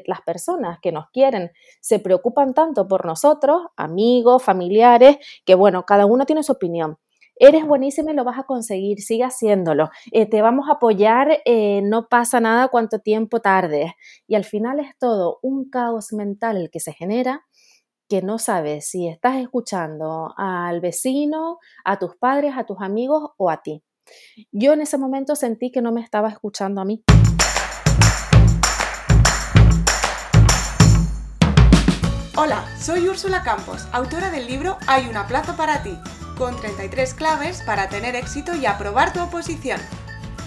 que las personas que nos quieren se preocupan tanto por nosotros, amigos, familiares, que bueno, cada uno tiene su opinión. Eres buenísima y lo vas a conseguir, sigue haciéndolo. Eh, te vamos a apoyar, eh, no pasa nada cuánto tiempo tardes. Y al final es todo un caos mental el que se genera que no sabes si estás escuchando al vecino, a tus padres, a tus amigos o a ti. Yo en ese momento sentí que no me estaba escuchando a mí. Hola, soy Úrsula Campos, autora del libro Hay una plaza para ti, con 33 claves para tener éxito y aprobar tu oposición.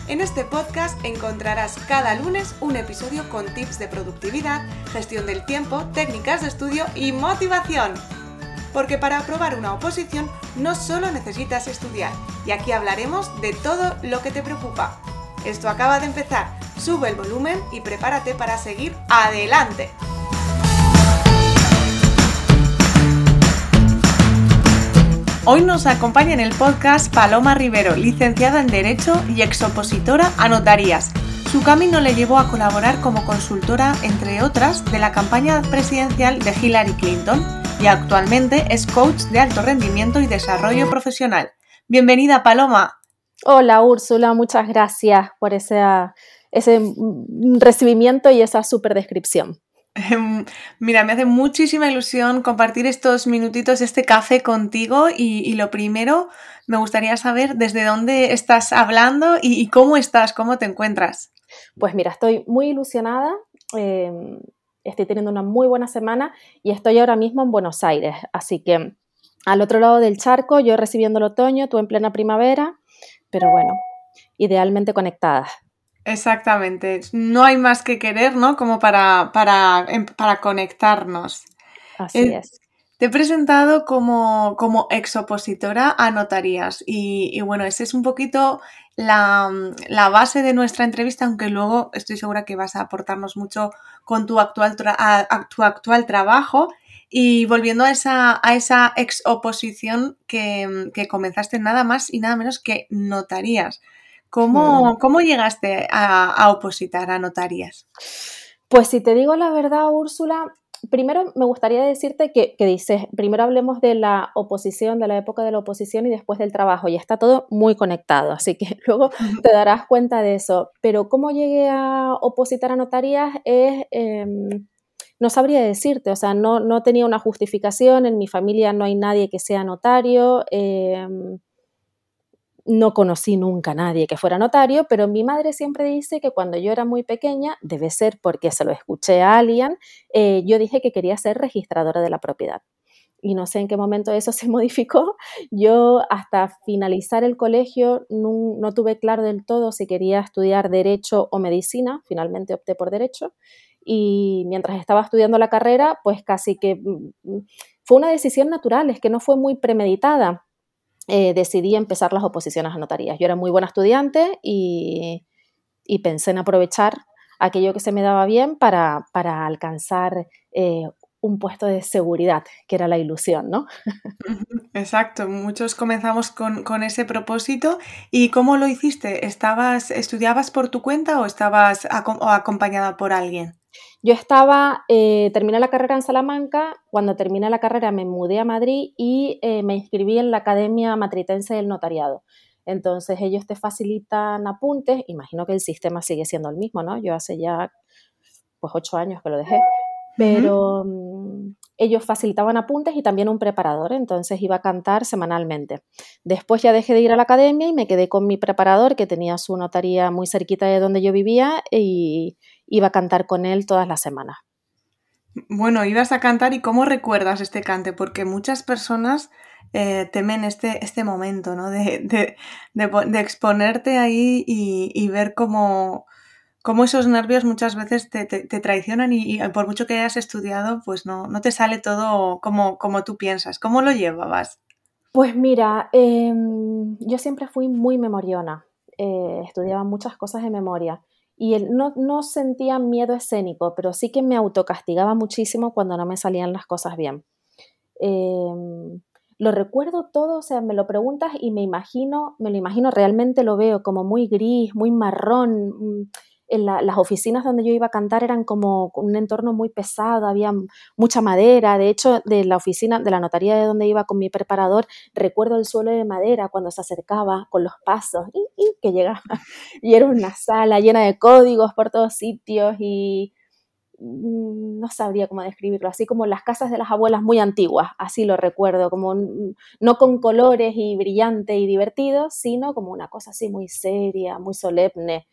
En este podcast encontrarás cada lunes un episodio con tips de productividad, gestión del tiempo, técnicas de estudio y motivación. Porque para aprobar una oposición no solo necesitas estudiar, y aquí hablaremos de todo lo que te preocupa. Esto acaba de empezar, sube el volumen y prepárate para seguir adelante. Hoy nos acompaña en el podcast Paloma Rivero, licenciada en Derecho y exopositora a notarías. Su camino le llevó a colaborar como consultora, entre otras, de la campaña presidencial de Hillary Clinton y actualmente es coach de alto rendimiento y desarrollo profesional. Bienvenida, Paloma. Hola, Úrsula, muchas gracias por ese, ese recibimiento y esa super descripción. Mira, me hace muchísima ilusión compartir estos minutitos, este café contigo y, lo primero, me gustaría saber desde dónde estás hablando y, cómo estás, cómo te encuentras. Pues mira, estoy muy ilusionada, em, estoy teniendo una muy buena semana y estoy ahora mismo en Buenos Aires, así que al otro lado del charco, yo recibiendo el otoño, tú en plena primavera, pero bueno, idealmente conectadas. Exactamente. No hay más que querer, ¿no? Como para, para, em, para conectarnos. Así eh, es. Te he presentado como, como exopositora a notarías y, bueno, esa es un poquito la, base de nuestra entrevista, aunque luego estoy segura que vas a aportarnos mucho con tu actual, tu actual trabajo. Y volviendo a esa, a esa exoposición que, que comenzaste nada más y nada menos que notarías. ¿Cómo, ¿Cómo, llegaste a, opositar a notarías? Pues si te digo la verdad, Úrsula, primero me gustaría decirte que, dices, primero hablemos de la oposición, de la época de la oposición y después del trabajo, y está todo muy conectado, así que luego te darás cuenta de eso. Pero cómo llegué a opositar a notarías es... Em, no sabría decirte, o sea, no, no, tenía una justificación, en mi familia no hay nadie que sea notario, em, no conocí nunca a nadie que fuera notario, pero mi madre siempre dice que cuando yo era muy pequeña, debe ser porque se lo escuché a alguien, eh, yo dije que quería ser registradora de la propiedad. Y no sé en qué momento eso se modificó. Yo hasta finalizar el colegio no, tuve claro del todo si quería estudiar derecho o medicina. Finalmente opté por derecho. Y mientras estaba estudiando la carrera, pues casi que mm, mm, fue una decisión natural, es que no fue muy premeditada eh, decidí empezar las oposiciones a notarías. Yo era muy buena estudiante y, pensé en aprovechar aquello que se me daba bien para, alcanzar eh, un puesto de seguridad, que era la ilusión, ¿no? Exacto, muchos comenzamos con, ese propósito. ¿Y cómo lo hiciste? ¿Estabas, ¿Estudiabas por tu cuenta o estabas acompañada por alguien? Yo estaba, eh, terminé la carrera en Salamanca, cuando terminé la carrera me mudé a Madrid y eh, me inscribí en la Academia Matritense del Notariado. Entonces ellos te facilitan apuntes, imagino que el sistema sigue siendo el mismo, ¿no? Yo hace ya pues ocho años que lo dejé, pero ellos facilitaban apuntes y también un preparador, entonces iba a cantar semanalmente. Después ya dejé de ir a la academia y me quedé con mi preparador que tenía su notaría muy cerquita de donde yo vivía y iba a cantar con él todas las semanas. Bueno, ibas a cantar y ¿cómo recuerdas este cante? Porque muchas personas eh, temen este, este momento, ¿no? De, exponerte ahí y, ver cómo, cómo, esos nervios muchas veces te, traicionan y, por mucho que hayas estudiado, pues no, no te sale todo como, como tú piensas. ¿Cómo lo llevabas? Pues mira, em, yo siempre fui muy memoriona. Eh, estudiaba muchas cosas de memoria y él no, sentía miedo escénico, pero sí que me autocastigaba muchísimo cuando no me salían las cosas bien. Em, lo recuerdo todo, o sea, me lo preguntas y me imagino, me lo imagino, realmente lo veo como muy gris, muy marrón. Mm, las oficinas donde yo iba a cantar eran como un entorno muy pesado, había mucha madera. De hecho, de la oficina, de la notaría de donde iba con mi preparador, recuerdo el suelo de madera cuando se acercaba con los pasos y, que llegaba. Y era una sala llena de códigos por todos sitios y mm, no sabría cómo describirlo, así como las casas de las abuelas muy antiguas, así lo recuerdo, como no con colores y brillante y divertido, sino como una cosa así muy seria, muy solemne.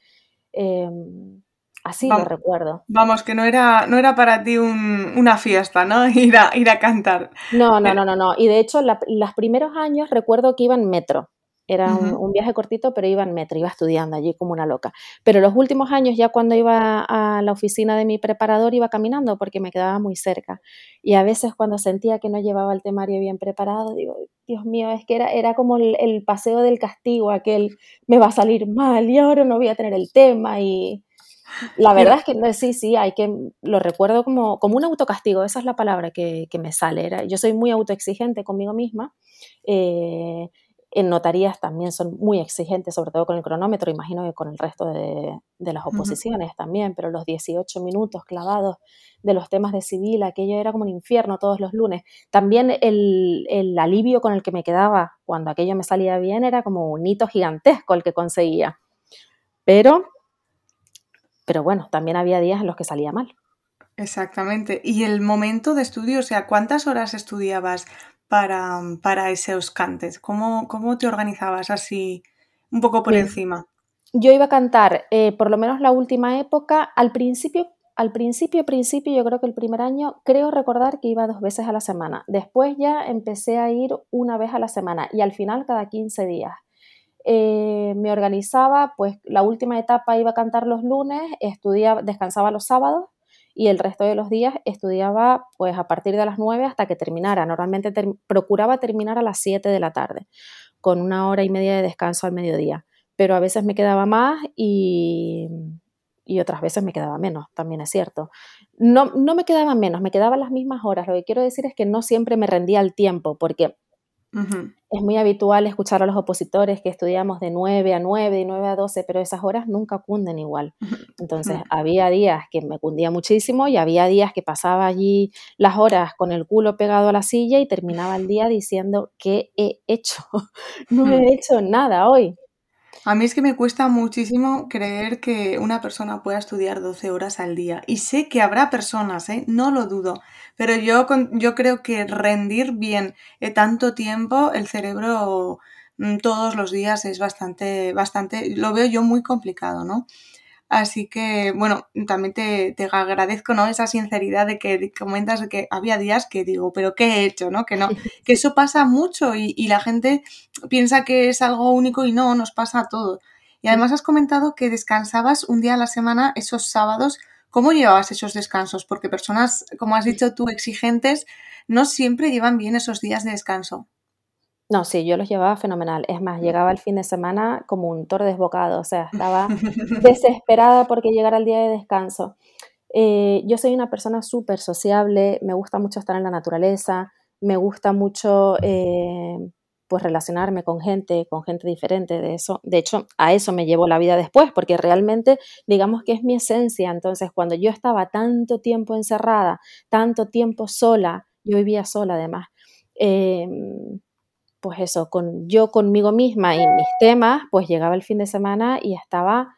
Em, así lo recuerdo. Vamos, que no era, no era para ti una fiesta, ¿no? Ir a, ir a cantar. No, no, no, no, no. Y de hecho, los primeros años recuerdo que iba en metro. Era un, viaje cortito, pero iba en metro, iba estudiando allí como una loca. Pero los últimos años, ya cuando iba a la oficina de mi preparador, iba caminando porque me quedaba muy cerca. Y a veces cuando sentía que no llevaba el temario bien preparado, digo, Dios mío, es que era, era como el, paseo del castigo, aquel me va a salir mal y ahora no voy a tener el tema. Y la verdad es que sí, sí, hay que, lo recuerdo como, como un autocastigo, esa es la palabra que, que me sale. Era, yo soy muy autoexigente conmigo misma. Eh, en notarías también son muy exigentes, sobre todo con el cronómetro, imagino que con el resto de, las oposiciones también, pero los 18 minutos clavados de los temas de civil, aquello era como un infierno todos los lunes. También el, el, alivio con el que me quedaba cuando aquello me salía bien era como un hito gigantesco el que conseguía. Pero, pero bueno, también había días en los que salía mal. Exactamente. ¿Y el momento de estudio? O sea, ¿cuántas horas estudiabas para, para esos cantes? ¿Cómo, ¿Cómo, te organizabas así un poco por encima? Yo iba a cantar, eh, por lo menos la última época, al principio, al principio, principio, yo creo que el primer año, creo recordar que iba dos veces a la semana. Después ya empecé a ir una vez a la semana y al final cada 15 días. Eh, me organizaba, pues la última etapa iba a cantar los lunes, estudiaba, descansaba los sábados y el resto de los días estudiaba pues a partir de las 9 hasta que terminara. Normalmente procuraba terminar a las 7 de la tarde, con una hora y media de descanso al mediodía, pero a veces me quedaba más y, y otras veces me quedaba menos, también es cierto. No, no me quedaba menos, me quedaban las mismas horas. Lo que quiero decir es que no siempre me rendía el tiempo, porque es muy habitual escuchar a los opositores que estudiamos de 9 a 9, de 9 a 12, pero esas horas nunca cunden igual. Entonces, había días que me cundía muchísimo y había días que pasaba allí las horas con el culo pegado a la silla y terminaba el día diciendo, ¿qué he hecho? no he hecho nada hoy. A mí es que me cuesta muchísimo creer que una persona pueda estudiar 12 horas al día. Y sé que habrá personas, ¿eh? no lo dudo. Pero yo, yo creo que rendir bien eh, tanto tiempo, el cerebro mm, todos los días es bastante, bastante, lo veo yo muy complicado, ¿no? Así que, bueno, también te, agradezco, ¿no? Esa sinceridad de que comentas que había días que digo, pero ¿qué he hecho, no? Que no, que eso pasa mucho y, la gente piensa que es algo único y no, nos pasa a todos. Y además has comentado que descansabas un día a la semana esos sábados. ¿Cómo llevabas esos descansos? Porque personas, como has dicho tú, exigentes, no siempre llevan bien esos días de descanso. No, sí, yo los llevaba fenomenal. Es más, llegaba el fin de semana como un toro desbocado, o sea, estaba desesperada porque llegara el día de descanso. Eh, yo soy una persona súper sociable, me gusta mucho estar en la naturaleza, me gusta mucho eh, pues relacionarme con gente, con gente diferente de eso. De hecho, a eso me llevo la vida después, porque realmente digamos que es mi esencia. Entonces, cuando yo estaba tanto tiempo encerrada, tanto tiempo sola, yo vivía sola además. Em, pues eso, con yo conmigo misma y mis temas, pues llegaba el fin de semana y estaba,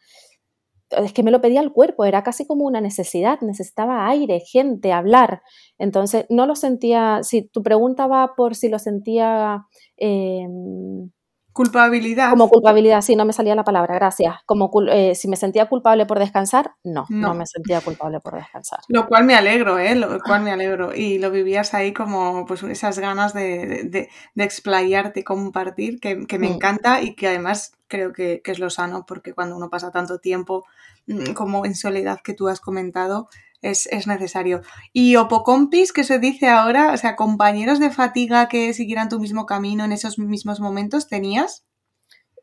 es que me lo pedía el cuerpo, era casi como una necesidad, necesitaba aire, gente, hablar. Entonces, no lo sentía, si tu pregunta va por si lo sentía... Em, Culpabilidad. Como culpabilidad, sí, no me salía la palabra, gracias. Como eh, si me sentía culpable por descansar, no, no, me sentía culpable por descansar. Lo cual me alegro, ¿eh? Lo cual me alegro. Y lo vivías ahí como pues esas ganas de, de, de explayarte, compartir, que, me mm. encanta y que además creo que, que, es lo sano, porque cuando uno pasa tanto tiempo mm, como en soledad que tú has comentado, es, necesario. Y opocompis, que se dice ahora, o sea, compañeros de fatiga que siguieran tu mismo camino en esos mismos momentos, ¿tenías?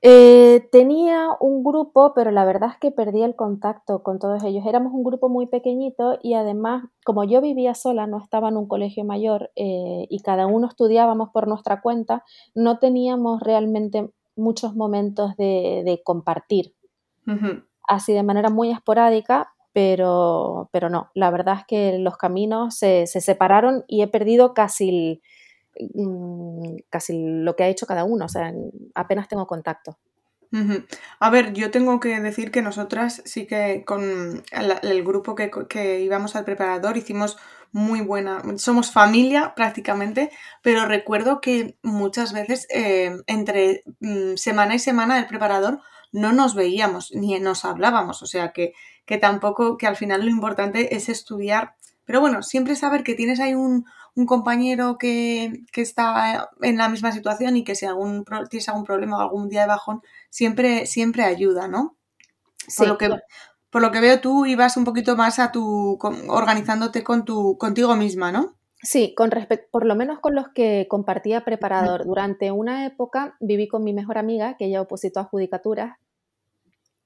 Eh, tenía un grupo, pero la verdad es que perdí el contacto con todos ellos. Éramos un grupo muy pequeñito y además, como yo vivía sola, no estaba en un colegio mayor eh, y cada uno estudiábamos por nuestra cuenta, no teníamos realmente muchos momentos de, compartir. así de manera muy esporádica, pero, pero no, la verdad es que los caminos se, separaron y he perdido casi, mm, casi lo que ha hecho cada uno, o sea, apenas tengo contacto. A ver, yo tengo que decir que nosotras sí que con el, grupo que, íbamos al preparador hicimos muy buena, somos familia prácticamente, pero recuerdo que muchas veces eh, entre mm, semana y semana del preparador no nos veíamos ni nos hablábamos, o sea que, que tampoco, que al final lo importante es estudiar, pero bueno, siempre saber que tienes ahí un, un compañero que, está en la misma situación y que si algún, tienes algún problema o algún día de bajón, siempre, siempre ayuda, ¿no? Por, lo que, por lo que veo, tú ibas un poquito más a tu, organizándote con tu, contigo misma, ¿no? Sí, con respecto, por lo menos con los que compartía preparador. Durante una época viví con mi mejor amiga, que ella opositó a judicaturas,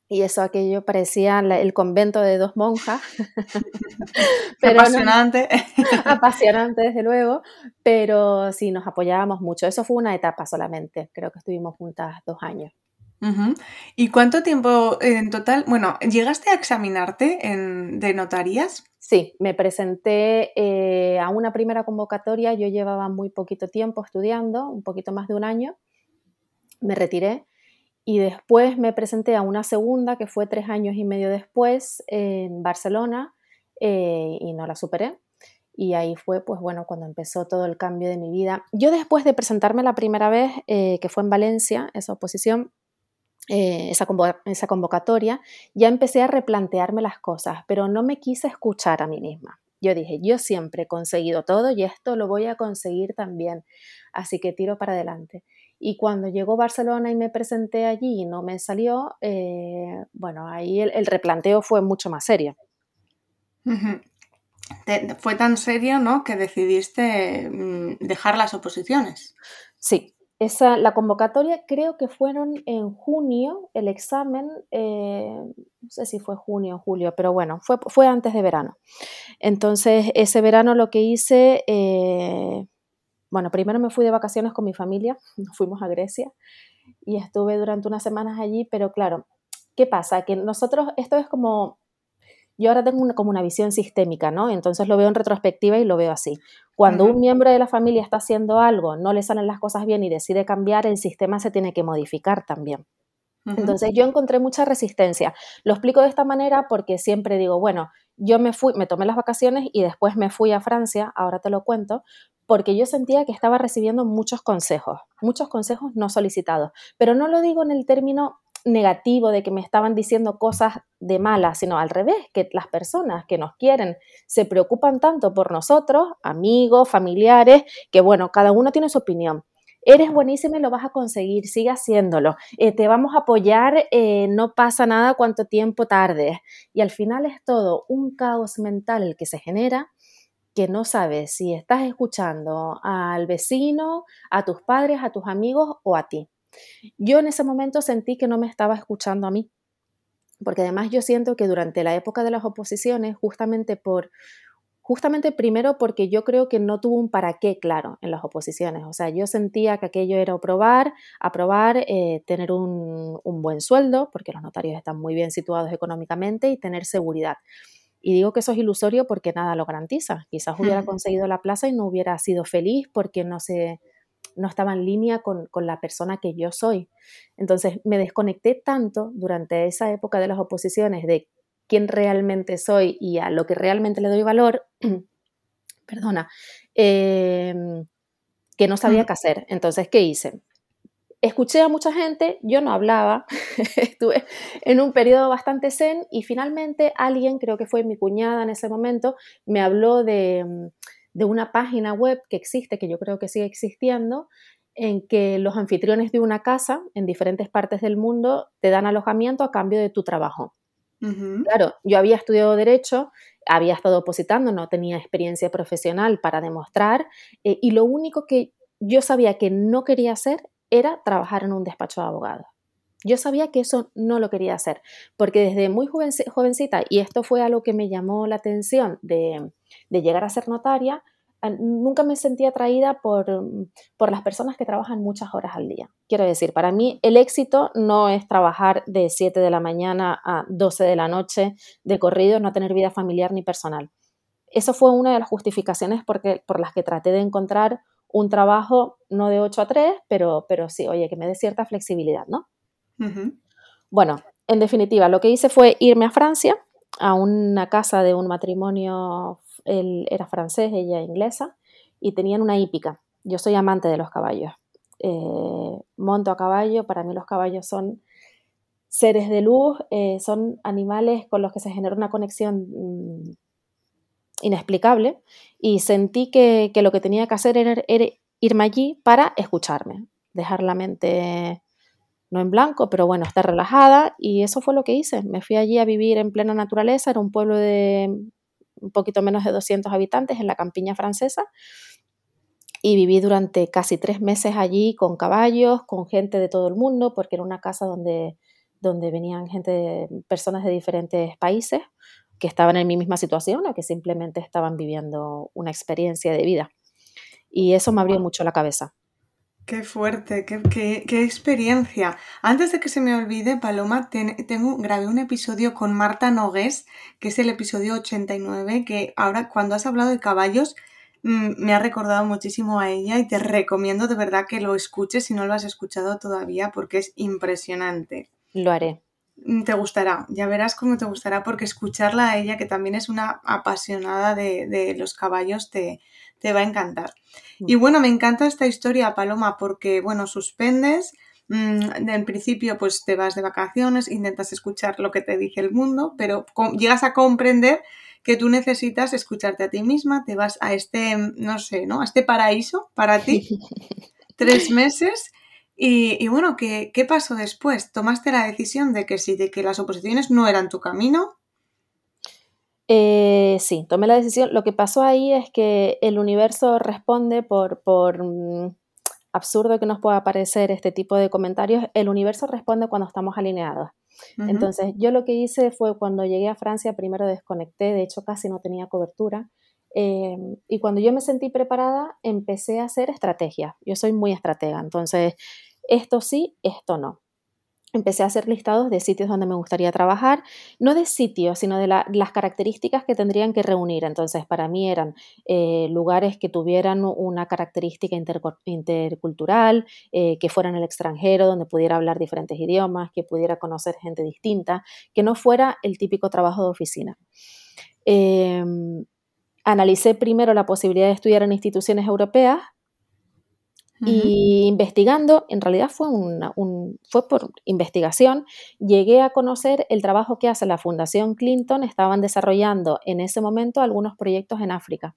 y eso aquello parecía el convento de dos monjas. apasionante. apasionante, desde luego, pero sí, nos apoyábamos mucho. Eso fue una etapa solamente, creo que estuvimos juntas dos años. ¿Y cuánto tiempo en total? Bueno, ¿llegaste a examinarte en, de notarías? Sí, me presenté eh, a una primera convocatoria, yo llevaba muy poquito tiempo estudiando, un poquito más de un año, me retiré y después me presenté a una segunda que fue tres años y medio después en Barcelona eh, y no la superé. Y ahí fue, pues bueno, cuando empezó todo el cambio de mi vida. Yo después de presentarme la primera vez, eh, que fue en Valencia, esa oposición, eh, esa, esa convocatoria, ya empecé a replantearme las cosas, pero no me quise escuchar a mí misma. Yo dije, yo siempre he conseguido todo y esto lo voy a conseguir también, así que tiro para adelante. Y cuando llegó Barcelona y me presenté allí y no me salió, eh, bueno, ahí el, replanteo fue mucho más serio. fue tan serio, ¿no? Que decidiste mm, dejar las oposiciones. Sí, esa, la convocatoria creo que fueron en junio, el examen, eh, no sé si fue junio o julio, pero bueno, fue, fue antes de verano. Entonces, ese verano lo que hice, eh, bueno, primero me fui de vacaciones con mi familia, nos fuimos a Grecia y estuve durante unas semanas allí, pero claro, ¿qué pasa? Que nosotros, esto es como yo ahora tengo como una visión sistémica, ¿no? Entonces lo veo en retrospectiva y lo veo así. Cuando un miembro de la familia está haciendo algo, no le salen las cosas bien y decide cambiar, el sistema se tiene que modificar también. Entonces yo encontré mucha resistencia. Lo explico de esta manera porque siempre digo, bueno, yo me fui, me tomé las vacaciones y después me fui a Francia, ahora te lo cuento, porque yo sentía que estaba recibiendo muchos consejos, muchos consejos no solicitados, pero no lo digo en el término negativo de que me estaban diciendo cosas de malas, sino al revés, que las personas que nos quieren se preocupan tanto por nosotros, amigos, familiares, que bueno, cada uno tiene su opinión. Eres buenísima y lo vas a conseguir, sigue haciéndolo. Eh, te vamos a apoyar, eh, no pasa nada cuánto tiempo tardes. Y al final es todo un caos mental que se genera que no sabes si estás escuchando al vecino, a tus padres, a tus amigos o a ti. Yo en ese momento sentí que no me estaba escuchando a mí, porque además yo siento que durante la época de las oposiciones, justamente por justamente primero porque yo creo que no tuvo un para qué claro en las oposiciones. O sea, yo sentía que aquello era aprobar, aprobar, eh, tener un, buen sueldo, porque los notarios están muy bien situados económicamente, y tener seguridad. Y digo que eso es ilusorio porque nada lo garantiza. Quizás hubiera conseguido la plaza y no hubiera sido feliz porque no se, no estaba en línea con, la persona que yo soy. Entonces me desconecté tanto durante esa época de las oposiciones de quién realmente soy y a lo que realmente le doy valor, perdona, em, que no sabía qué hacer. Entonces, ¿qué hice? Escuché a mucha gente, yo no hablaba, estuve en un periodo bastante zen y finalmente alguien, creo que fue mi cuñada en ese momento, me habló de de una página web que existe, que yo creo que sigue existiendo, en que los anfitriones de una casa en diferentes partes del mundo te dan alojamiento a cambio de tu trabajo. Claro, yo había estudiado derecho, había estado opositando, no tenía experiencia profesional para demostrar eh, y lo único que yo sabía que no quería hacer era trabajar en un despacho de abogados. Yo sabía que eso no lo quería hacer, porque desde muy jovencita, y esto fue algo que me llamó la atención de, llegar a ser notaria, nunca me sentí atraída por, las personas que trabajan muchas horas al día. Quiero decir, para mí el éxito no es trabajar de 7 de la mañana a 12 de la noche de corrido, no tener vida familiar ni personal. Eso fue una de las justificaciones por las que traté de encontrar un trabajo no de 8 a 3, pero, pero sí, oye, que me dé cierta flexibilidad, ¿no? Bueno, en definitiva, lo que hice fue irme a Francia, a una casa de un matrimonio, él era francés, ella inglesa, y tenían una hípica. Yo soy amante de los caballos. Eh, monto a caballo, para mí los caballos son seres de luz, eh, son animales con los que se genera una conexión mm, inexplicable y sentí que, lo que tenía que hacer era, irme allí para escucharme, dejar la mente no en blanco, pero bueno, estar relajada y eso fue lo que hice. Me fui allí a vivir en plena naturaleza, era un pueblo de un poquito menos de 200 habitantes en la campiña francesa y viví durante casi tres meses allí con caballos, con gente de todo el mundo, porque era una casa donde, donde venían gente, personas de diferentes países que estaban en mi misma situación o que simplemente estaban viviendo una experiencia de vida. Y eso me abrió mucho la cabeza. Qué fuerte, qué, qué, experiencia. Antes de que se me olvide, Paloma, tengo, grabé un episodio con Marta Nogués, que es el episodio 89, que ahora cuando has hablado de caballos mm, me ha recordado muchísimo a ella y te recomiendo de verdad que lo escuches si no lo has escuchado todavía porque es impresionante. Lo haré. Mm, te gustará, ya verás cómo te gustará, porque escucharla a ella, que también es una apasionada de, los caballos, te, te, va a encantar. Y bueno, me encanta esta historia, Paloma, porque, bueno, suspendes, mm, en principio pues te vas de vacaciones, intentas escuchar lo que te dice el mundo, pero llegas a comprender que tú necesitas escucharte a ti misma, te vas a este, no sé, ¿no? A este paraíso para ti, tres meses y, bueno, ¿qué, ¿qué, pasó después? ¿Tomaste la decisión de que sí, de que las oposiciones no eran tu camino? Eh, sí, tomé la decisión. Lo que pasó ahí es que el universo responde por, por mm, absurdo que nos pueda parecer este tipo de comentarios, el universo responde cuando estamos alineados. Entonces, yo lo que hice fue cuando llegué a Francia, primero desconecté, de hecho casi no tenía cobertura. Eh, y cuando yo me sentí preparada, empecé a hacer estrategias. Yo soy muy estratega, entonces esto sí, esto no. Empecé a hacer listados de sitios donde me gustaría trabajar, no de sitios, sino de las características que tendrían que reunir. Entonces, para mí eran eh, lugares que tuvieran una característica intercultural, eh, que fueran el extranjero, donde pudiera hablar diferentes idiomas, que pudiera conocer gente distinta, que no fuera el típico trabajo de oficina. Em, analicé primero la posibilidad de estudiar en instituciones europeas y investigando, en realidad fue, un, fue por investigación, llegué a conocer el trabajo que hace la Fundación Clinton, estaban desarrollando en ese momento algunos proyectos en África.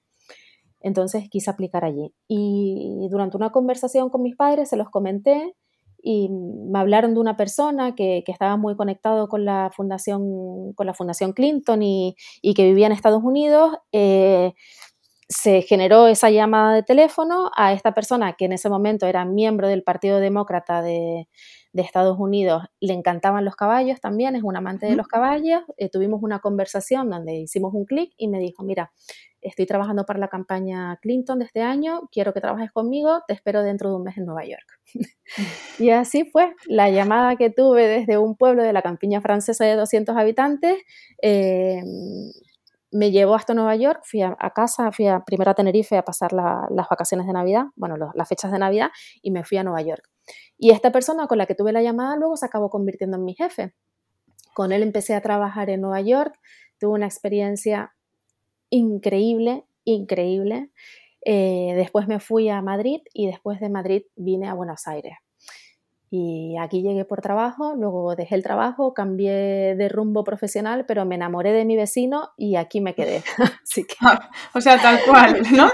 Entonces quise aplicar allí. Y durante una conversación con mis padres se los comenté y me hablaron de una persona que, estaba muy conectado con la Fundación, con la fundación Clinton y, que vivía en Estados Unidos. Eh, se generó esa llamada de teléfono a esta persona que en ese momento era miembro del Partido Demócrata de, Estados Unidos, le encantaban los caballos también, es un amante de los caballos, eh, tuvimos una conversación donde hicimos un clic y me dijo, mira, estoy trabajando para la campaña Clinton de este año, quiero que trabajes conmigo, te espero dentro de un mes en Nueva York. y así fue la llamada que tuve desde un pueblo de la campiña francesa de 200 habitantes. Eh, me llevó hasta Nueva York, fui a, casa, fui a, primero a Tenerife a pasar las vacaciones de Navidad, bueno, las fechas de Navidad, y me fui a Nueva York. Y esta persona con la que tuve la llamada luego se acabó convirtiendo en mi jefe. Con él empecé a trabajar en Nueva York, tuve una experiencia increíble, increíble. Eh, después me fui a Madrid y después de Madrid vine a Buenos Aires. Y aquí llegué por trabajo, luego dejé el trabajo, cambié de rumbo profesional, pero me enamoré de mi vecino y aquí me quedé. Así que... Ah, o sea, tal cual, ¿no?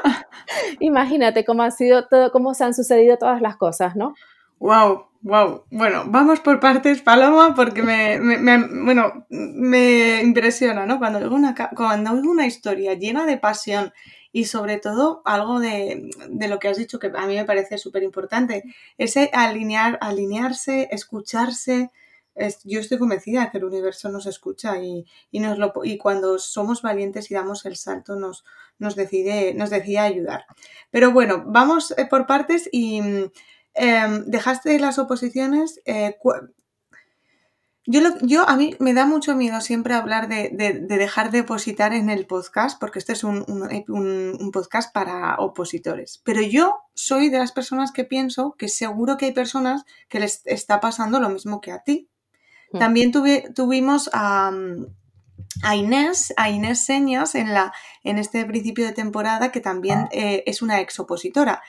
Imagínate cómo ha sido todo, cómo se han sucedido todas las cosas, ¿no? Wow, wow. Bueno, vamos por partes, Paloma, porque me, bueno, me impresiona, ¿no? Cuando una, cuando oigo una historia llena de pasión y sobre todo algo de, lo que has dicho que a mí me parece súper importante, ese alinear, alinearse, escucharse, yo estoy convencida que el universo nos escucha y, nos lo, y cuando somos valientes y damos el salto nos, nos, decide, nos ayudar. Pero bueno, vamos eh, por partes y em, dejaste las oposiciones. Eh, yo, yo, a mí me da mucho miedo siempre hablar de, dejar de opositar en el podcast, porque este es un, un, podcast para opositores. Pero yo soy de las personas que pienso que seguro que hay personas que les está pasando lo mismo que a ti. Hmm. También tuvimos a, a, Inés, a Inés Señas en, la, en este principio de temporada, que también eh, es una ex opositora.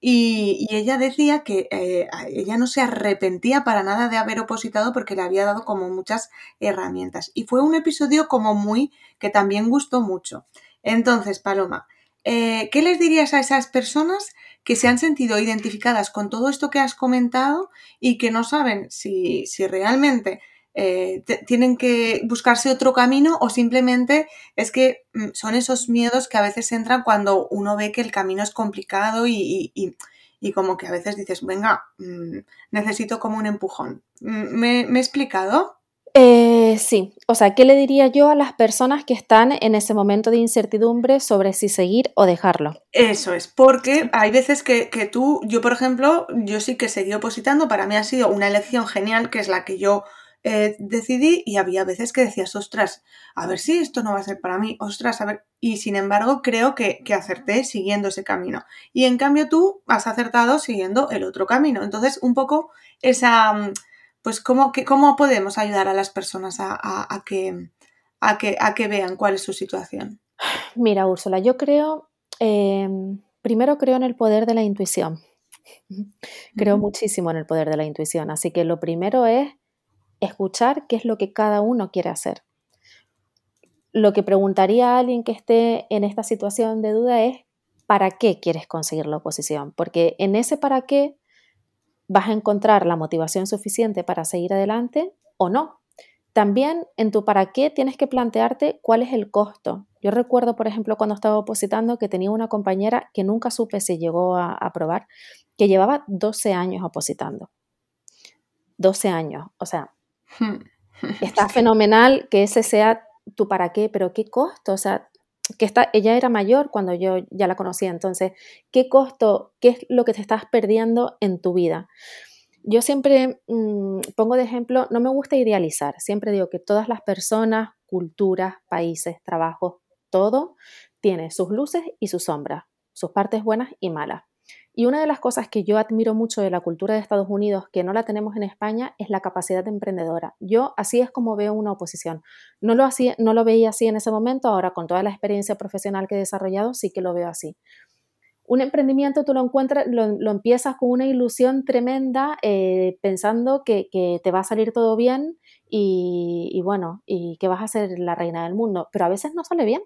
Y, ella decía que eh, ella no se arrepentía para nada de haber opositado porque le había dado como muchas herramientas. Y fue un episodio como muy que también gustó mucho. Entonces, Paloma, eh, ¿qué les dirías a esas personas que se han sentido identificadas con todo esto que has comentado y que no saben si, si realmente eh, tienen que buscarse otro camino o simplemente es que mm, son esos miedos que a veces entran cuando uno ve que el camino es complicado y, como que a veces dices, venga, mm, necesito como un empujón. Mm, ¿Me, he explicado? Eh, sí, o sea, ¿qué le diría yo a las personas que están en ese momento de incertidumbre sobre si seguir o dejarlo? Eso es, porque hay veces que, que tú, yo por ejemplo, yo sí que seguí opositando, para mí ha sido una elección genial, que es la que yo eh, decidí y había veces que decías, ostras, a ver si esto no va a ser para mí, ostras, a ver, y sin embargo creo que, acerté siguiendo ese camino. Y en cambio tú has acertado siguiendo el otro camino. Entonces, un poco esa, pues, ¿cómo, que, cómo podemos ayudar a las personas a, que, a, que, a que vean cuál es su situación? Mira, Úrsula, yo creo, em, primero creo en el poder de la intuición. Creo muchísimo en el poder de la intuición. Así que lo primero es escuchar qué es lo que cada uno quiere hacer. Lo que preguntaría a alguien que esté en esta situación de duda es, ¿para qué quieres conseguir la oposición? Porque en ese para qué vas a encontrar la motivación suficiente para seguir adelante o no. También en tu para qué tienes que plantearte cuál es el costo. Yo recuerdo, por ejemplo, cuando estaba opositando que tenía una compañera que nunca supe si llegó a aprobar, que llevaba 12 años opositando. 12 años. O sea. Está fenomenal que ese sea tu para qué, pero qué costo, o sea, que ella era mayor cuando yo ya la conocía, entonces, ¿qué costo, qué es lo que te estás perdiendo en tu vida? Yo siempre mm, pongo de ejemplo, no me gusta idealizar, siempre digo que todas las personas, culturas, países, trabajos, todo tiene sus luces y sus sombras, sus partes buenas y malas. Y una de las cosas que yo admiro mucho de la cultura de Estados Unidos, que no la tenemos en España, es la capacidad emprendedora. Yo así es como veo una oposición. No lo, no lo veía así en ese momento, ahora con toda la experiencia profesional que he desarrollado, sí que lo veo así. Un emprendimiento tú lo encuentras, lo, empiezas con una ilusión tremenda, eh, pensando que, te va a salir todo bien y bueno, y que vas a ser la reina del mundo, pero a veces no sale bien.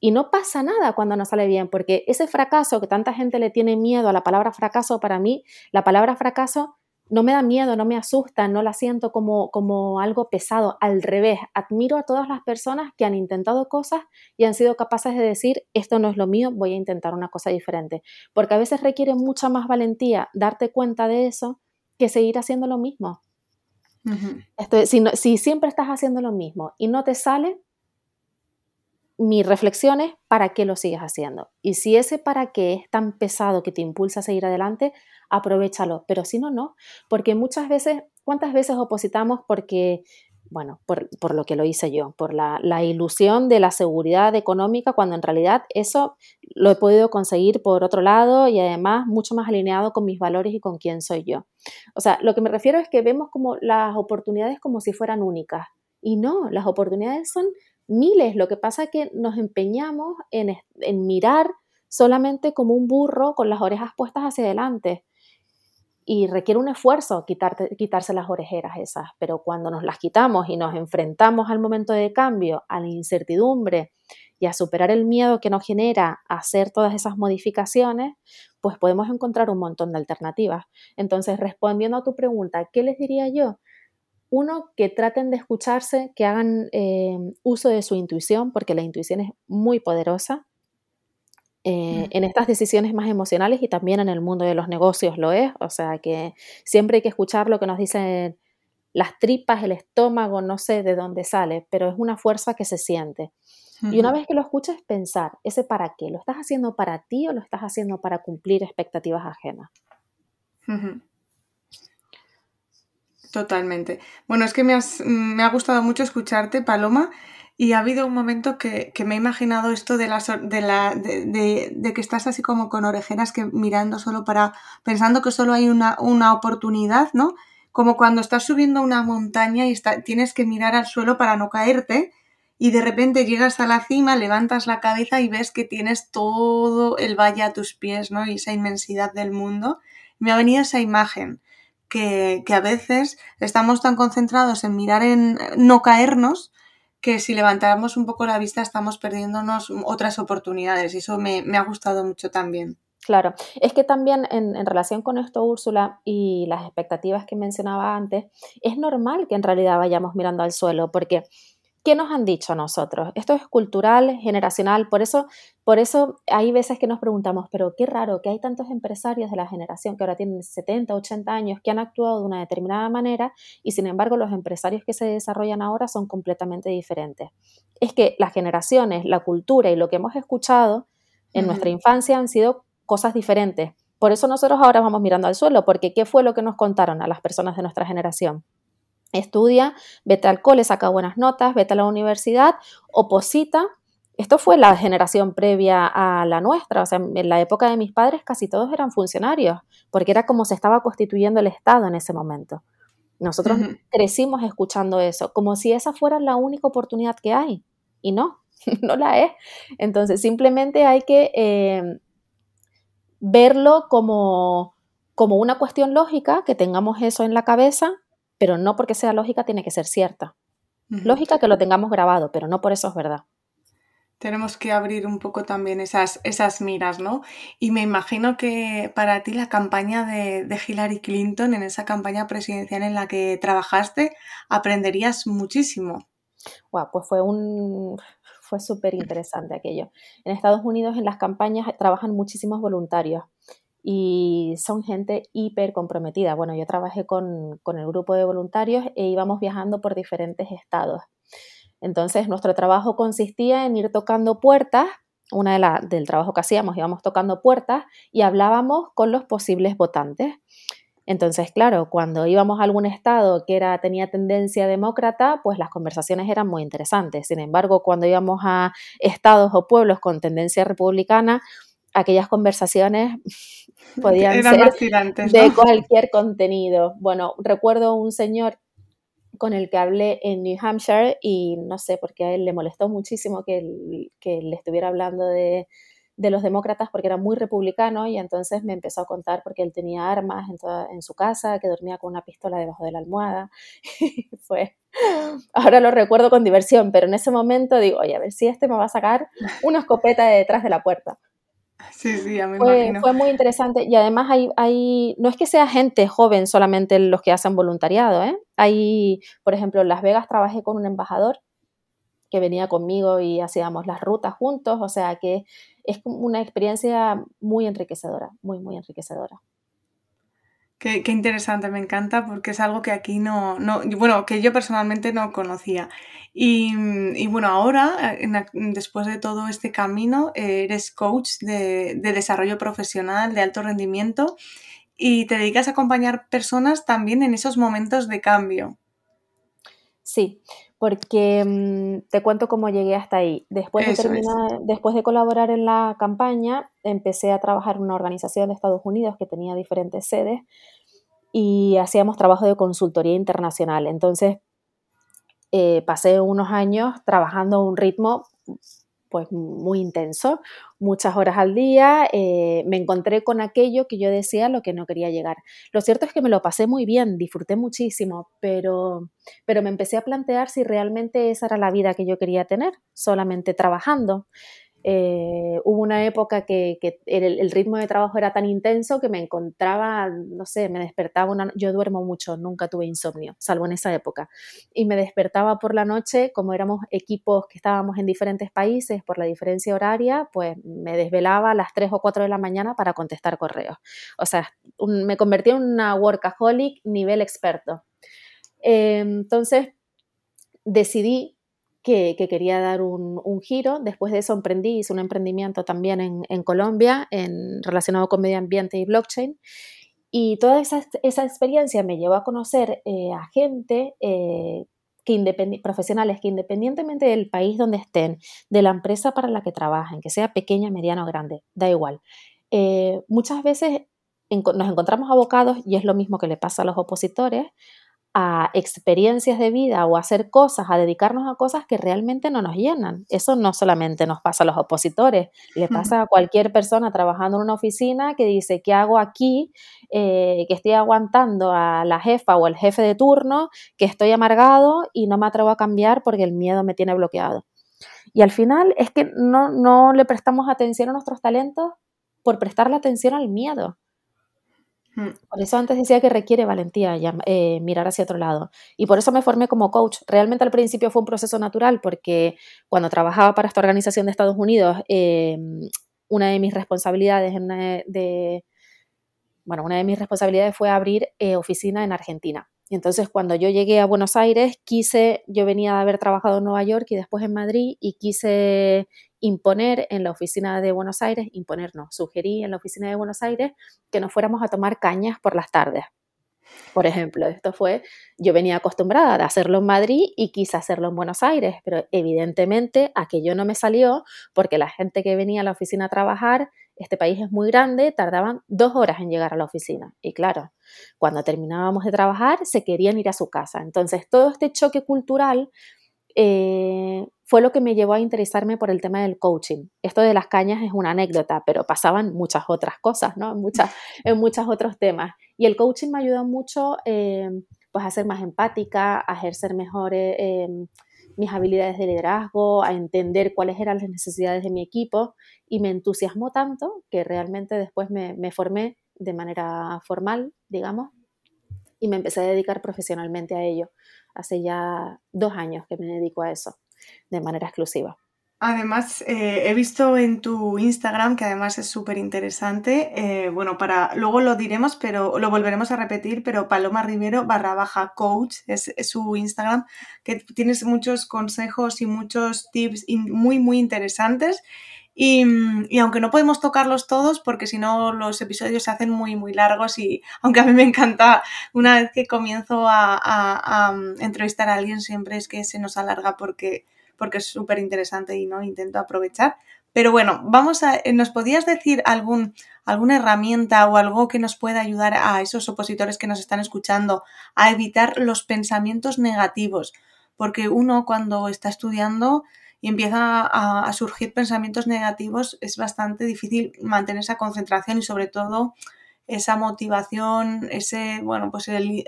Y no pasa nada cuando no sale bien, porque ese fracaso que tanta gente le tiene miedo a la palabra fracaso, para mí, la palabra fracaso no me da miedo, no me asusta, no la siento como, como algo pesado. Al revés, admiro a todas las personas que han intentado cosas y han sido capaces de decir, esto no es lo mío, voy a intentar una cosa diferente. Porque a veces requiere mucha más valentía darte cuenta de eso que seguir haciendo lo mismo. si, si siempre estás haciendo lo mismo y no te sale, mi reflexión es para qué lo sigues haciendo. Y si ese para qué es tan pesado que te impulsa a seguir adelante, aprovechalo. Pero si no, no. Porque muchas veces, ¿cuántas veces opositamos porque, bueno, por, lo que lo hice yo, por la, la, ilusión de la seguridad económica, cuando en realidad eso lo he podido conseguir por otro lado y además mucho más alineado con mis valores y con quién soy yo. O sea, lo que me refiero es que vemos como las oportunidades como si fueran únicas. Y no, las oportunidades son miles. Lo que pasa es que nos empeñamos en, mirar solamente como un burro con las orejas puestas hacia adelante. Y requiere un esfuerzo quitarse las orejeras esas, pero cuando nos las quitamos y nos enfrentamos al momento de cambio, a la incertidumbre y a superar el miedo que nos genera hacer todas esas modificaciones, pues podemos encontrar un montón de alternativas. Entonces, respondiendo a tu pregunta, ¿qué les diría yo? Uno, que traten de escucharse, que hagan eh, uso de su intuición, porque la intuición es muy poderosa. Eh, mm. en estas decisiones más emocionales y también en el mundo de los negocios lo es, o sea que siempre hay que escuchar lo que nos dicen las tripas, el estómago, no sé de dónde sale, pero es una fuerza que se siente. Y una vez que lo escuchas, pensar, ¿ese para qué? ¿Lo estás haciendo para ti o lo estás haciendo para cumplir expectativas ajenas? Totalmente. Bueno, es que me, me ha gustado mucho escucharte, Paloma, y ha habido un momento que, me he imaginado esto de, la, de, la, de, que estás así como con orejeras que mirando solo para, pensando que solo hay una, una oportunidad, ¿no? Como cuando estás subiendo una montaña y está, tienes que mirar al suelo para no caerte y de repente llegas a la cima, levantas la cabeza y ves que tienes todo el valle a tus pies, ¿no? Y esa inmensidad del mundo. Me ha venido esa imagen. Que, a veces estamos tan concentrados en mirar en no caernos que si levantáramos un poco la vista estamos perdiéndonos otras oportunidades y eso me, ha gustado mucho también. Claro, es que también en, en, relación con esto, Úrsula, y las expectativas que mencionaba antes, es normal que en realidad vayamos mirando al suelo, porque ¿Qué nos han dicho a nosotros? Esto es cultural, generacional, por eso, por eso hay veces que nos preguntamos, pero qué raro que hay tantos empresarios de la generación que ahora tienen 70, 80 años que han actuado de una determinada manera y sin embargo los empresarios que se desarrollan ahora son completamente diferentes. Es que las generaciones, la cultura y lo que hemos escuchado en nuestra infancia han sido cosas diferentes. Por eso nosotros ahora vamos mirando al suelo, porque ¿qué fue lo que nos contaron a las personas de nuestra generación? estudia, vete al cole, saca buenas notas, vete a la universidad, oposita. Esto fue la generación previa a la nuestra, o sea, en la época de mis padres casi todos eran funcionarios, porque era como se estaba constituyendo el Estado en ese momento. Nosotros crecimos escuchando eso, como si esa fuera la única oportunidad que hay, y no, no la es. Entonces, simplemente hay que eh, verlo como, como una cuestión lógica, que tengamos eso en la cabeza pero no porque sea lógica tiene que ser cierta. Lógica que lo tengamos grabado, pero no por eso es verdad. Tenemos que abrir un poco también esas, esas miras, ¿no? Y me imagino que para ti la campaña de, Hillary Clinton, en esa campaña presidencial en la que trabajaste, aprenderías muchísimo. Wow, pues fue un fue súper interesante aquello. En Estados Unidos en las campañas trabajan muchísimos voluntarios y son gente hiper comprometida. Bueno, yo trabajé con, el grupo de voluntarios e íbamos viajando por diferentes estados. Entonces, nuestro trabajo consistía en ir tocando puertas. Una de la, del trabajo que hacíamos, íbamos tocando puertas y hablábamos con los posibles votantes. Entonces, claro, cuando íbamos a algún estado que era, tenía tendencia demócrata, pues las conversaciones eran muy interesantes. Sin embargo, cuando íbamos a estados o pueblos con tendencia republicana, aquellas conversaciones podían ser de cualquier contenido. Bueno, recuerdo un señor con el que hablé en New Hampshire y no sé, porque a él le molestó muchísimo que, le estuviera hablando de, los demócratas porque era muy republicano y entonces me empezó a contar porque él tenía armas en, en su casa, que dormía con una pistola debajo de la almohada. fue, ahora lo recuerdo con diversión, pero en ese momento digo, oye, a ver si este me va a sacar una escopeta de detrás de la puerta. Sí, sí, ya me fue, imagino. Fue muy interesante y además hay, hay, no es que sea gente joven solamente los que hacen voluntariado, ¿eh? Hay, por ejemplo, en Las Vegas trabajé con un embajador que venía conmigo y hacíamos las rutas juntos, o sea que es una experiencia muy enriquecedora, muy, muy enriquecedora. Qué, interesante, me encanta porque es algo que aquí no, no bueno, que yo personalmente no conocía. Y, bueno, ahora, después de todo este camino, eres coach de, desarrollo profesional, de alto rendimiento y te dedicas a acompañar personas también en esos momentos de cambio. Sí, porque mm, te cuento cómo llegué hasta ahí. Después de, terminar, después de colaborar en la campaña, empecé a trabajar en una organización de Estados Unidos que tenía diferentes sedes y hacíamos trabajo de consultoría internacional. Entonces, eh, pasé unos años trabajando a un ritmo pues muy intenso, muchas horas al día, eh, me encontré con aquello que yo decía lo que no quería llegar. Lo cierto es que me lo pasé muy bien, disfruté muchísimo, pero, pero me empecé a plantear si realmente esa era la vida que yo quería tener, solamente trabajando. Eh, hubo una época que, el, ritmo de trabajo era tan intenso que me encontraba, no sé, me despertaba una... Yo duermo mucho, nunca tuve insomnio, salvo en esa época. Y me despertaba por la noche, como éramos equipos que estábamos en diferentes países por la diferencia horaria, pues me desvelaba a las 3 o 4 de la mañana para contestar correos. O sea, me convertí en una workaholic nivel experto. Eh, entonces decidí que, quería dar un, giro. Después de eso emprendí, hice un emprendimiento también en, Colombia en, relacionado con medio ambiente y blockchain. Y toda esa, experiencia me llevó a conocer eh, a gente eh, que profesionales que independientemente del país donde estén, de la empresa para la que trabajen, que sea pequeña, mediana o grande, da igual. Eh, muchas veces nos encontramos abocados, y es lo mismo que le pasa a los opositores, a experiencias de vida o a hacer cosas, a dedicarnos a cosas que realmente no nos llenan. Eso no solamente nos pasa a los opositores, le pasa a cualquier persona trabajando en una oficina que dice, ¿qué hago aquí? Eh, que estoy aguantando a la jefa o al jefe de turno, que estoy amargado y no me atrevo a cambiar porque el miedo me tiene bloqueado. Y al final es que no, no le prestamos atención a nuestros talentos por prestarle atención al miedo. Mm. Por eso antes decía que requiere valentía eh, mirar hacia otro lado. Y por eso me formé como coach. Realmente al principio fue un proceso natural porque cuando trabajaba para esta organización de Estados Unidos, em, una de mis responsabilidades de, bueno, una de mis responsabilidades fue abrir eh, oficina en Argentina. Y entonces cuando yo llegué a Buenos Aires, quise, yo venía de haber trabajado en Nueva York y después en Madrid y quise imponer en la oficina de Buenos Aires, imponer no, sugerí en la oficina de Buenos Aires que nos fuéramos a tomar cañas por las tardes. Por ejemplo, esto fue, yo venía acostumbrada a hacerlo en Madrid y quise hacerlo en Buenos Aires, pero evidentemente aquello no me salió porque la gente que venía a la oficina a trabajar, este país es muy grande, tardaban dos horas en llegar a la oficina. Y claro, cuando terminábamos de trabajar, se querían ir a su casa. Entonces, todo este choque cultural eh, fue lo que me llevó a interesarme por el tema del coaching. Esto de las cañas es una anécdota, pero pasaban muchas otras cosas, ¿no? En, muchas, en muchos otros temas. Y el coaching me ayudó mucho eh, pues a ser más empática, a ejercer mejor eh, mis habilidades de liderazgo, a entender cuáles eran las necesidades de mi equipo y me entusiasmó tanto que realmente después me, me formé de manera formal, digamos, y me empecé a dedicar profesionalmente a ello hace ya dos años que me dedico a eso de manera exclusiva. Además, eh, he visto en tu Instagram, que además es súper interesante, eh, bueno, para, luego lo diremos, pero lo volveremos a repetir, pero Paloma Rivero barra baja coach es, su Instagram, que tienes muchos consejos y muchos tips muy, muy interesantes. Mm, y, aunque no podemos tocarlos todos, porque si no los episodios se hacen muy, muy largos y aunque a mí me encanta, una vez que comienzo a, mm, entrevistar a alguien, siempre es que se nos alarga porque, porque es súper interesante y no intento aprovechar. Pero bueno, vamos a, eh, ¿nos podías decir algún, alguna herramienta o algo que nos pueda ayudar a esos opositores que nos están escuchando a evitar los pensamientos negativos? Porque uno cuando está estudiando y empieza a, surgir pensamientos negativos, es bastante difícil mantener esa concentración y sobre todo esa motivación, ese, bueno, pues el,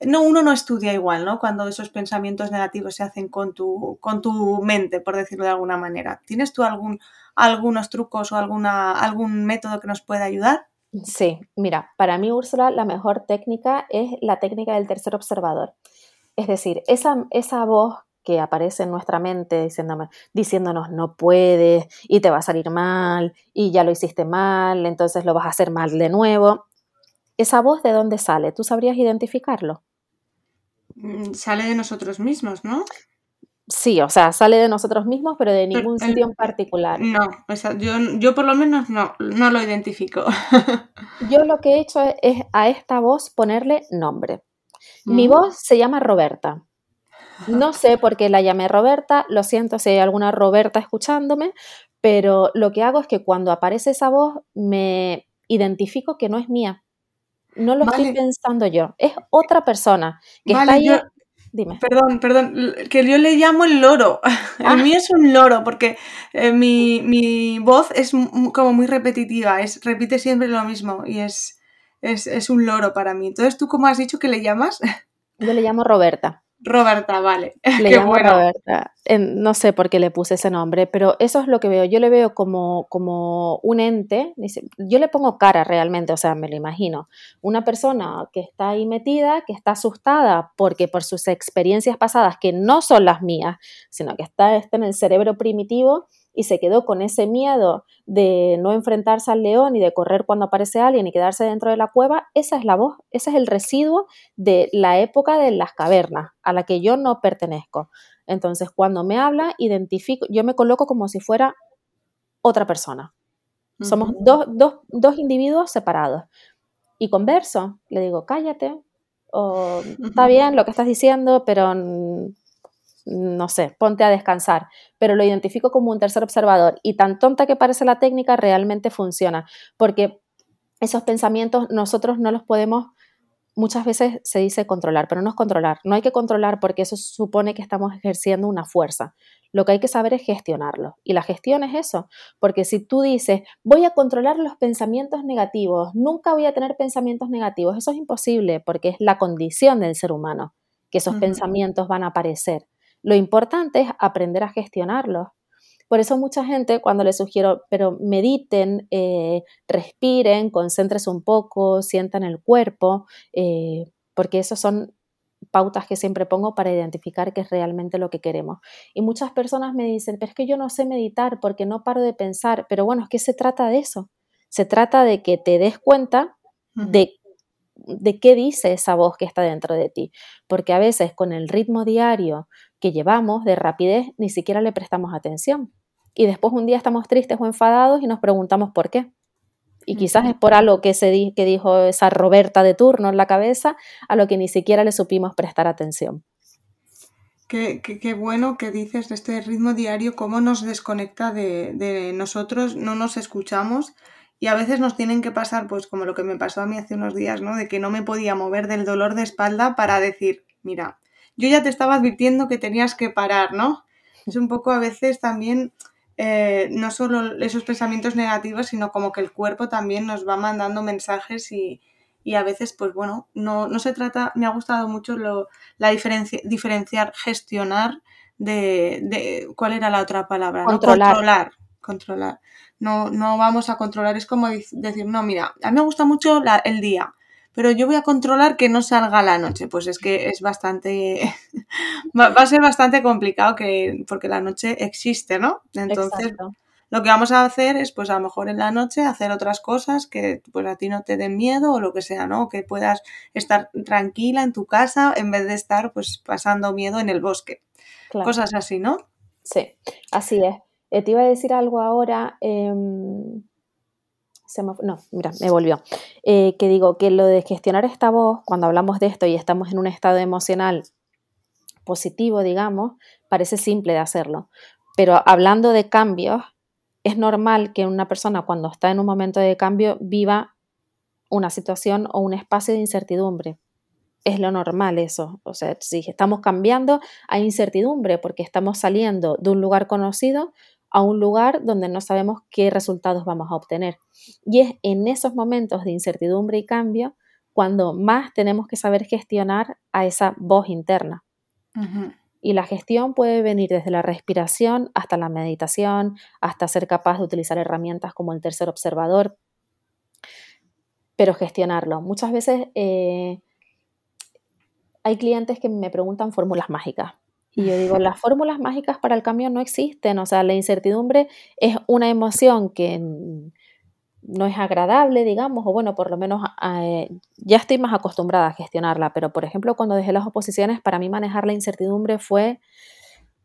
no, uno no estudia igual, ¿no? Cuando esos pensamientos negativos se hacen con tu, con tu mente, por decirlo de alguna manera. ¿Tienes tú algún, algunos trucos o alguna, algún método que nos pueda ayudar? Sí, mira, para mí, Úrsula, la mejor técnica es la técnica del tercer observador. Es decir, esa, esa voz que aparece en nuestra mente diciéndonos no puedes y te va a salir mal y ya lo hiciste mal, entonces lo vas a hacer mal de nuevo. ¿Esa voz de dónde sale? ¿Tú sabrías identificarlo? Mm, sale de nosotros mismos, ¿no? Sí, o sea, sale de nosotros mismos, pero de ningún sitio en particular. No, yo, yo por lo menos no, no lo identifico. yo lo que he hecho es, a esta voz ponerle nombre. Mi voz se llama Roberta. No sé por qué la llamé Roberta, lo siento si hay alguna Roberta escuchándome, pero lo que hago es que cuando aparece esa voz me identifico que no es mía. No lo estoy pensando yo, es otra persona que está ahí. Dime. Perdón, perdón, que yo le llamo el loro. A ah. mí es un loro porque eh, mi, voz es como muy repetitiva, es, repite siempre lo mismo y es, es, es un loro para mí. Entonces, ¿tú cómo has dicho que le llamas? Yo le llamo Roberta. Roberta, vale. Le llamo Roberta. no sé por qué le puse ese nombre, pero eso es lo que veo. Yo le veo como, como un ente. Yo le pongo cara realmente, o sea, me lo imagino. Una persona que está ahí metida, que está asustada porque por sus experiencias pasadas, que no son las mías, sino que está, está en el cerebro primitivo, y se quedó con ese miedo de no enfrentarse al león y de correr cuando aparece alguien y quedarse dentro de la cueva, esa es la voz, ese es el residuo de la época de las cavernas a la que yo no pertenezco. Entonces, cuando me habla, identifico, yo me coloco como si fuera otra persona. Somos dos, dos individuos separados. Y converso, le digo, cállate, o está bien lo que estás diciendo, pero no sé, ponte a descansar, pero lo identifico como un tercer observador y tan tonta que parece la técnica realmente funciona, porque esos pensamientos nosotros no los podemos, muchas veces se dice controlar, pero no es controlar, no hay que controlar porque eso supone que estamos ejerciendo una fuerza. Lo que hay que saber es gestionarlo. Y la gestión es eso, porque si tú dices, voy a controlar los pensamientos negativos, nunca voy a tener pensamientos negativos, eso es imposible porque es la condición del ser humano, que esos pensamientos van a aparecer. Lo importante es aprender a gestionarlos. Por eso mucha gente cuando les sugiero, pero mediten, eh, respiren, concéntrese un poco, sientan el cuerpo, eh, porque esos son pautas que siempre pongo para identificar qué es realmente lo que queremos. Y muchas personas me dicen, pero es que yo no sé meditar porque no paro de pensar, pero bueno, es que se trata de eso. Se trata de que te des cuenta de, de qué dice esa voz que está dentro de ti, porque a veces con el ritmo diario que llevamos de rapidez ni siquiera le prestamos atención. Y después un día estamos tristes o enfadados y nos preguntamos por qué. Y quizás es por algo que, se que dijo esa Roberta de turno en la cabeza, a lo que ni siquiera le supimos prestar atención. Qué, qué, bueno que dices de este ritmo diario, cómo nos desconecta de, de, nosotros, no nos escuchamos y a veces nos tienen que pasar, pues como lo que me pasó a mí hace unos días, ¿no? De que no me podía mover del dolor de espalda para decir, mira, yo ya te estaba advirtiendo que tenías que parar, ¿no? Es un poco a veces también eh, no solo esos pensamientos negativos, sino como que el cuerpo también nos va mandando mensajes y, a veces, pues bueno, no, no, se trata, me ha gustado mucho lo, la diferenciar, gestionar de, de, ¿cuál era la otra palabra? Controlar. Controlar. No, no vamos a controlar, es como decir, no, mira, a mí me gusta mucho el día, pero yo voy a controlar que no salga la noche. Pues es que es bastante, va, a ser bastante complicado que, porque la noche existe, ¿no? Entonces, lo que vamos a hacer es, pues a lo mejor en la noche hacer otras cosas que pues a ti no te den miedo o lo que sea, ¿no? Que puedas estar tranquila en tu casa en vez de estar pues pasando miedo en el bosque. Cosas así, ¿no? Sí, así es. Eh, te iba a decir algo ahora. Em, no, mira, me volvió. Eh, que digo que lo de gestionar esta voz, cuando hablamos de esto y estamos en un estado emocional positivo, digamos, parece simple de hacerlo. Pero hablando de cambios, es normal que una persona cuando está en un momento de cambio viva una situación o un espacio de incertidumbre. Es lo normal eso. O sea, si estamos cambiando, hay incertidumbre porque estamos saliendo de un lugar conocido a un lugar donde no sabemos qué resultados vamos a obtener. Y es en esos momentos de incertidumbre y cambio cuando más tenemos que saber gestionar a esa voz interna. Y la gestión puede venir desde la respiración hasta la meditación, hasta ser capaz de utilizar herramientas como el tercer observador, pero gestionarlo. Muchas veces eh, hay clientes que me preguntan fórmulas mágicas. Y yo digo, las fórmulas mágicas para el cambio no existen, o sea, la incertidumbre es una emoción que no es agradable, digamos, o bueno, por lo menos eh, ya estoy más acostumbrada a gestionarla, pero por ejemplo, cuando dejé las oposiciones, para mí manejar la incertidumbre fue,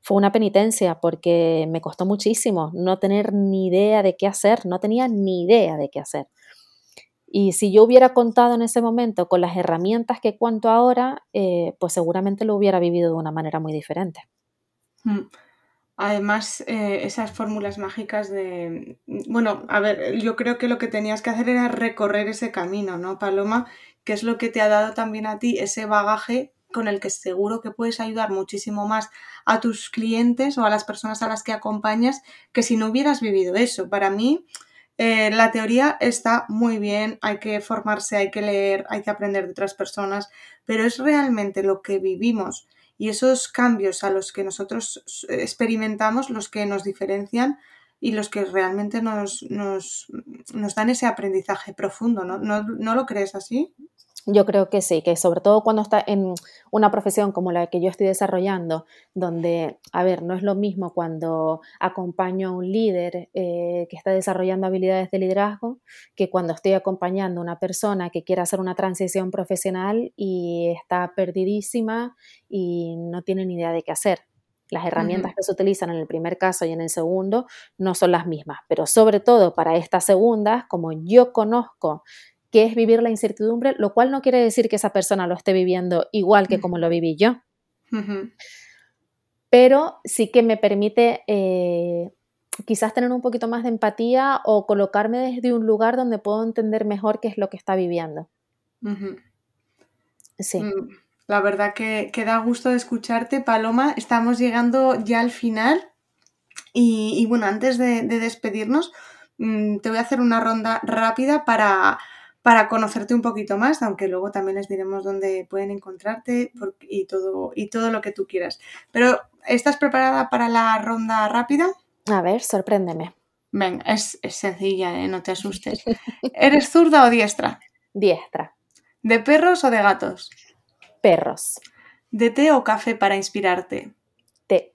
fue una penitencia porque me costó muchísimo no tener ni idea de qué hacer, no tenía ni idea de qué hacer. Y si yo hubiera contado en ese momento con las herramientas que cuento ahora, eh, pues seguramente lo hubiera vivido de una manera muy diferente. Mm. Además, eh, esas fórmulas mágicas de... Bueno, a ver, yo creo que lo que tenías que hacer era recorrer ese camino, ¿no, Paloma? Que es lo que te ha dado también a ti ese bagaje con el que seguro que puedes ayudar muchísimo más a tus clientes o a las personas a las que acompañas que si no hubieras vivido eso. Para mí, eh, la teoría está muy bien, hay que formarse, hay que leer, hay que aprender de otras personas, pero es realmente lo que vivimos y esos cambios a los que nosotros experimentamos los que nos diferencian y los que realmente nos, nos, dan ese aprendizaje profundo, ¿no? ¿No, lo crees así? Yo creo que sí, que sobre todo cuando está en una profesión como la que yo estoy desarrollando, donde, a ver, no es lo mismo cuando acompaño a un líder eh, que está desarrollando habilidades de liderazgo que cuando estoy acompañando a una persona que quiere hacer una transición profesional y está perdidísima y no tiene ni idea de qué hacer. Las herramientas que se utilizan en el primer caso y en el segundo no son las mismas, pero sobre todo para estas segundas, como yo conozco que es vivir la incertidumbre, lo cual no quiere decir que esa persona lo esté viviendo igual que como lo viví yo. Pero sí que me permite eh, quizás tener un poquito más de empatía o colocarme desde un lugar donde puedo entender mejor qué es lo que está viviendo. Sí. Mm, la verdad que, da gusto de escucharte, Paloma. Estamos llegando ya al final. Y, bueno, antes de, despedirnos, mm, te voy a hacer una ronda rápida para, para conocerte un poquito más, aunque luego también les diremos dónde pueden encontrarte y todo, y todo lo que tú quieras. Pero, ¿estás preparada para la ronda rápida? A ver, sorpréndeme. Venga, es, sencilla, ¿eh? no te asustes. ¿Eres zurda o diestra? Diestra. ¿De perros o de gatos? Perros. ¿De té o café para inspirarte? Té.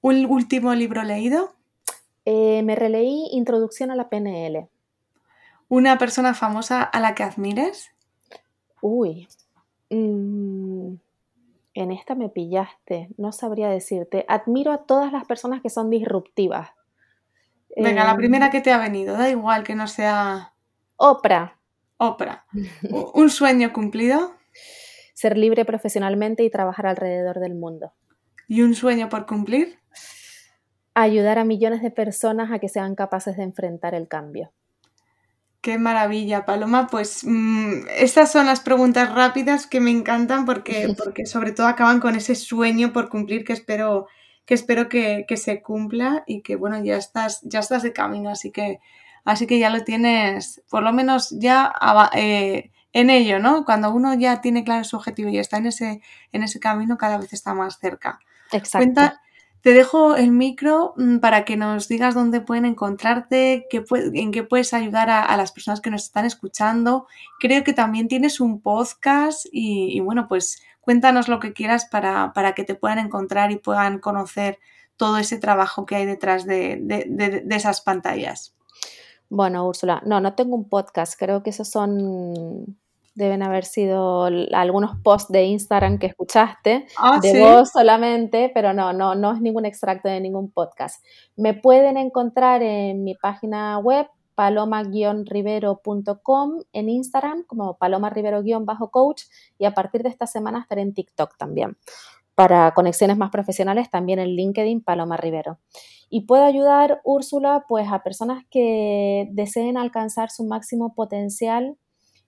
¿Un último libro leído? Eh, me releí Introducción a la PNL. ¿Una persona famosa a la que admires? Uy, mm, en esta me pillaste, no sabría decirte. Admiro a todas las personas que son disruptivas. Venga, la primera em, que te ha venido, da igual que no sea... Oprah. Oprah. ¿Un sueño cumplido? Ser libre profesionalmente y trabajar alrededor del mundo. ¿Y un sueño por cumplir? Ayudar a millones de personas a que sean capaces de enfrentar el cambio. Qué maravilla, Paloma. Pues mm, estas son las preguntas rápidas que me encantan porque, porque sobre todo acaban con ese sueño por cumplir que espero que, espero que, se cumpla y que bueno, ya estás, ya estás de camino, así que, así que ya lo tienes, por lo menos ya eh, en ello, ¿no? Cuando uno ya tiene claro su objetivo y está en ese, en ese camino, cada vez está más cerca. Exacto. Te dejo el micro mm, para que nos digas dónde pueden encontrarte, en qué puedes ayudar a, las personas que nos están escuchando. Creo que también tienes un podcast y, bueno, pues cuéntanos lo que quieras para, que te puedan encontrar y puedan conocer todo ese trabajo que hay detrás de esas pantallas. Bueno, Úrsula, no, no tengo un podcast, creo que esos son deben haber sido algunos posts de Instagram que escuchaste, ah, de voz solamente, pero no, no, no es ningún extracto de ningún podcast. Me pueden encontrar en mi página web paloma-rivero.com en Instagram como paloma rivero-coach y a partir de esta semana estaré en TikTok también. Para conexiones más profesionales también en LinkedIn Paloma Rivero. Y puedo ayudar, Úrsula, pues a personas que deseen alcanzar su máximo potencial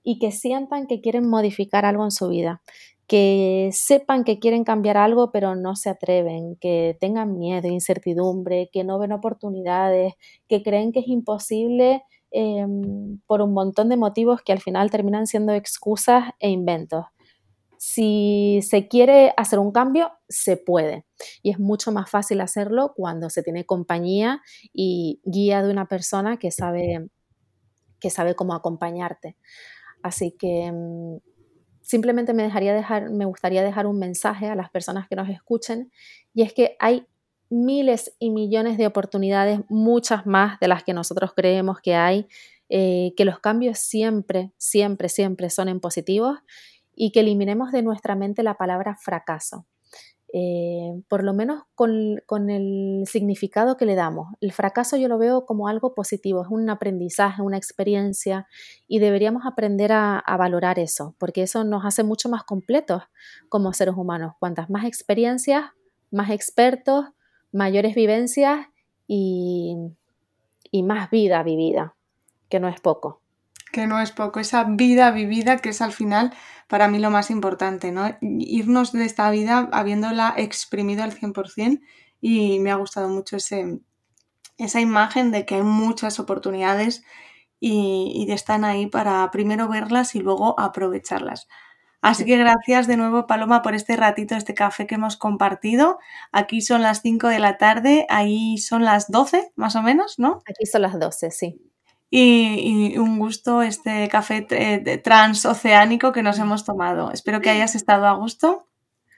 y que sientan que quieren modificar algo en su vida, que sepan que quieren cambiar algo pero no se atreven, que tengan miedo, incertidumbre, que no ven oportunidades, que creen que es imposible em, por un montón de motivos que al final terminan siendo excusas e inventos. Si se quiere hacer un cambio, se puede. Y es mucho más fácil hacerlo cuando se tiene compañía y guía de una persona que sabe, que sabe cómo acompañarte. Así que mm, simplemente me, dejaría dejar, me gustaría dejar un mensaje a las personas que nos escuchen y es que hay miles y millones de oportunidades, muchas más de las que nosotros creemos que hay, eh, que los cambios siempre, siempre, siempre son en positivos y que eliminemos de nuestra mente la palabra fracaso. Eh, por lo menos con, el significado que le damos. El fracaso yo lo veo como algo positivo, es un aprendizaje, una experiencia y deberíamos aprender a, valorar eso, porque eso nos hace mucho más completos como seres humanos. Cuantas más experiencias, más expertos, mayores vivencias y, y más vida vivida, que no es poco. Que no es poco, esa vida vivida que es al final para mí lo más importante, ¿no? Irnos de esta vida habiéndola exprimido al 100% y me ha gustado mucho ese, esa imagen de que hay muchas oportunidades y, y están ahí para primero verlas y luego aprovecharlas. Así que gracias de nuevo, Paloma, por este ratito, este café que hemos compartido. Aquí son las 5 de la tarde, ahí son las 12, más o menos, ¿no? Aquí son las 12, sí. Y, un gusto este café transoceánico que nos hemos tomado. Espero que hayas estado a gusto.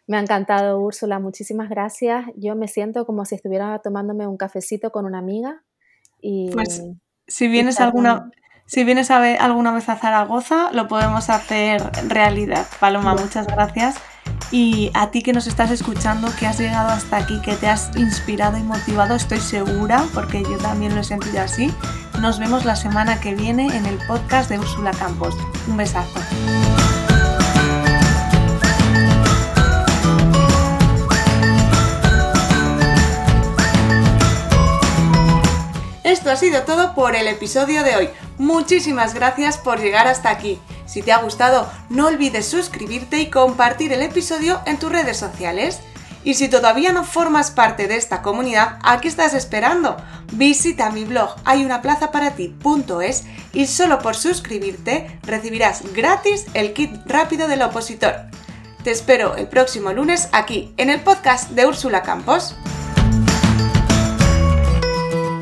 Me ha encantado, Úrsula. Muchísimas gracias. Yo me siento como si estuviera tomándome un cafecito con una amiga. Y, pues si vienes alguna, si vienes a ver, alguna vez a Zaragoza, lo podemos hacer realidad. Paloma, muchas gracias. Y a ti que nos estás escuchando, que has llegado hasta aquí, que te has inspirado y motivado, estoy segura, porque yo también lo he sentido así. Nos vemos la semana que viene en el podcast de Úrsula Campos. Un besazo. Esto ha sido todo por el episodio de hoy. Muchísimas gracias por llegar hasta aquí. Si te ha gustado, no olvides suscribirte y compartir el episodio en tus redes sociales. Y si todavía no formas parte de esta comunidad, ¿a qué estás esperando? Visita mi blog hayunaplazaparati.es y solo por suscribirte recibirás gratis el kit rápido del opositor. Te espero el próximo lunes aquí en el podcast de Úrsula Campos.